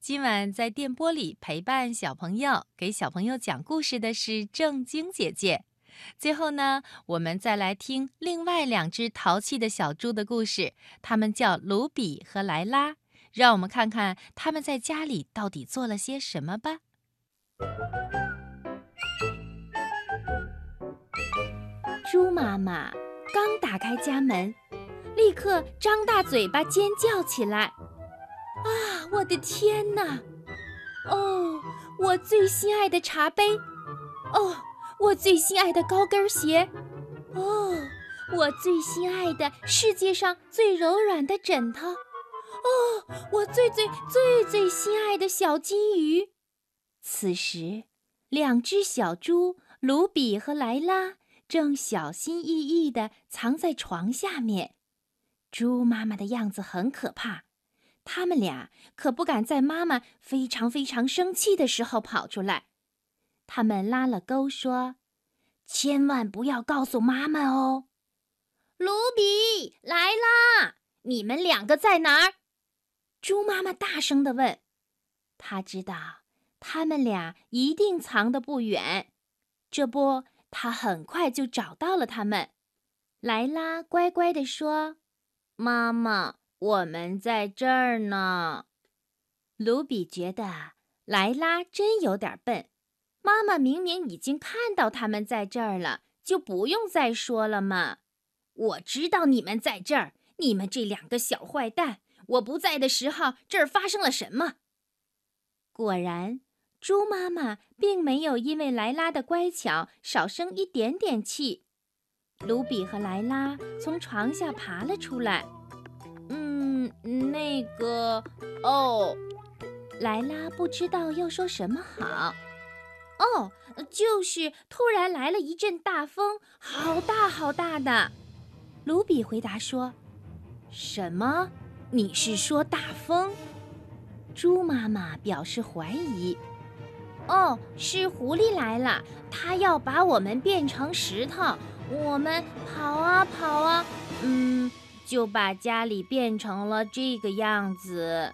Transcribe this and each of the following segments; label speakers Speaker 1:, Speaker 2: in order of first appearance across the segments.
Speaker 1: 今晚在电波里陪伴小朋友、给小朋友讲故事的是正晶姐姐。最后呢，我们再来听另外两只淘气的小猪的故事，它们叫卢比和莱拉。让我们看看他们在家里到底做了些什么吧。
Speaker 2: 猪妈妈刚打开家门，立刻张大嘴巴尖叫起来：“啊，我的天哪！哦，我最心爱的茶杯！哦，我最心爱的高跟鞋！哦，我最心爱的世界上最柔软的枕头！哦，我最最最最心爱的小金鱼！”此时，两只小猪卢比和莱拉。正小心翼翼地藏在床下面，猪妈妈的样子很可怕。他们俩可不敢在妈妈非常非常生气的时候跑出来。他们拉了钩，说：“千万不要告诉妈妈哦。”卢比、莱拉，你们两个在哪儿？猪妈妈大声地问。他知道他们俩一定藏得不远，这不。他很快就找到了他们。莱拉乖乖地说：“妈妈，我们在这儿呢。”卢比觉得莱拉真有点笨。妈妈明明已经看到他们在这儿了，就不用再说了嘛。我知道你们在这儿，你们这两个小坏蛋！我不在的时候，这儿发生了什么？果然。猪妈妈并没有因为莱拉的乖巧少生一点点气。卢比和莱拉从床下爬了出来。那个……哦，莱拉不知道要说什么好。哦，就是突然来了一阵大风，好大好大的。卢比回答说：“什么？你是说大风？”猪妈妈表示怀疑。哦，是狐狸来了，它要把我们变成石头。我们跑啊跑啊，嗯，就把家里变成了这个样子。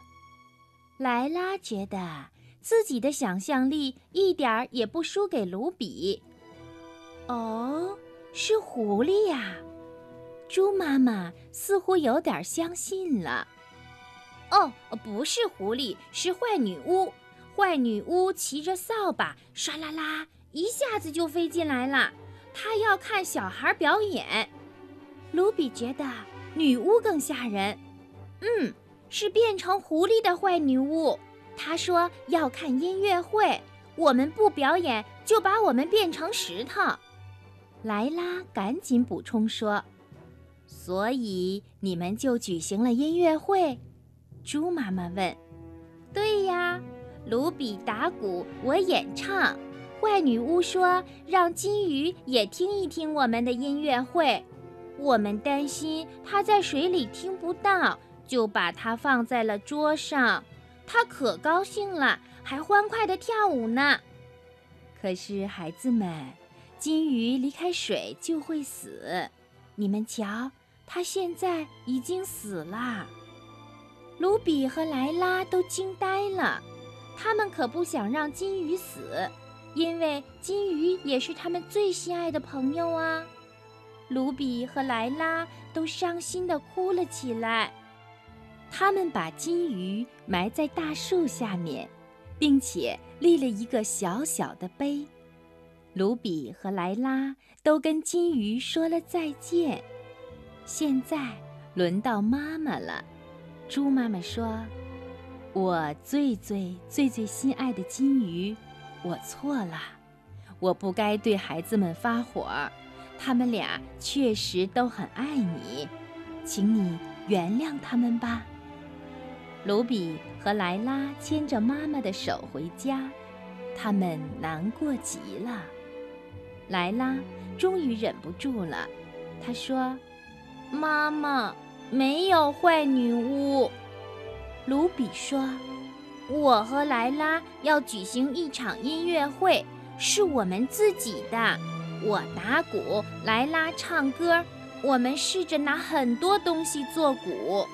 Speaker 2: 莱拉觉得自己的想象力一点儿也不输给卢比。哦，是狐狸呀！猪妈妈似乎有点相信了。哦，不是狐狸，是坏女巫。坏女巫骑着扫把，唰啦啦，一下子就飞进来了。她要看小孩表演。卢比觉得女巫更吓人。嗯，是变成狐狸的坏女巫。她说要看音乐会，我们不表演就把我们变成石头。莱拉赶紧补充说：“所以你们就举行了音乐会？”猪妈妈问：“对呀。”卢比打鼓，我演唱。坏女巫说：“让金鱼也听一听我们的音乐会。”我们担心它在水里听不到，就把它放在了桌上。它可高兴了，还欢快地跳舞呢。可是，孩子们，金鱼离开水就会死。你们瞧，它现在已经死了。卢比和莱拉都惊呆了。他们可不想让金鱼死，因为金鱼也是他们最心爱的朋友啊。卢比和莱拉都伤心地哭了起来。他们把金鱼埋在大树下面，并且立了一个小小的碑。卢比和莱拉都跟金鱼说了再见。现在轮到妈妈了，猪妈妈说。我最最最最心爱的金鱼，我错了，我不该对孩子们发火，他们俩确实都很爱你，请你原谅他们吧。卢比和莱拉牵着妈妈的手回家，他们难过极了。莱拉终于忍不住了，她说：“妈妈，没有坏女巫。”卢比说：“我和莱拉要举行一场音乐会，是我们自己的。我打鼓，莱拉唱歌。我们试着拿很多东西做鼓。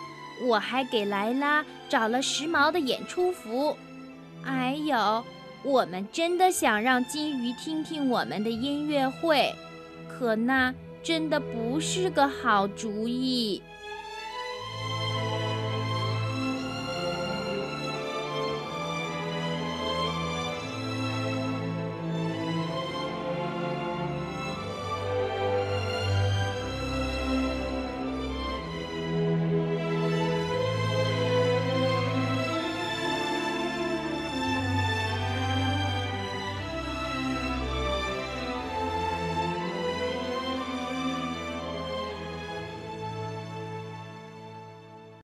Speaker 2: 我还给莱拉找了时髦的演出服。还有，我们真的想让金鱼听听我们的音乐会，可那真的不是个好主意。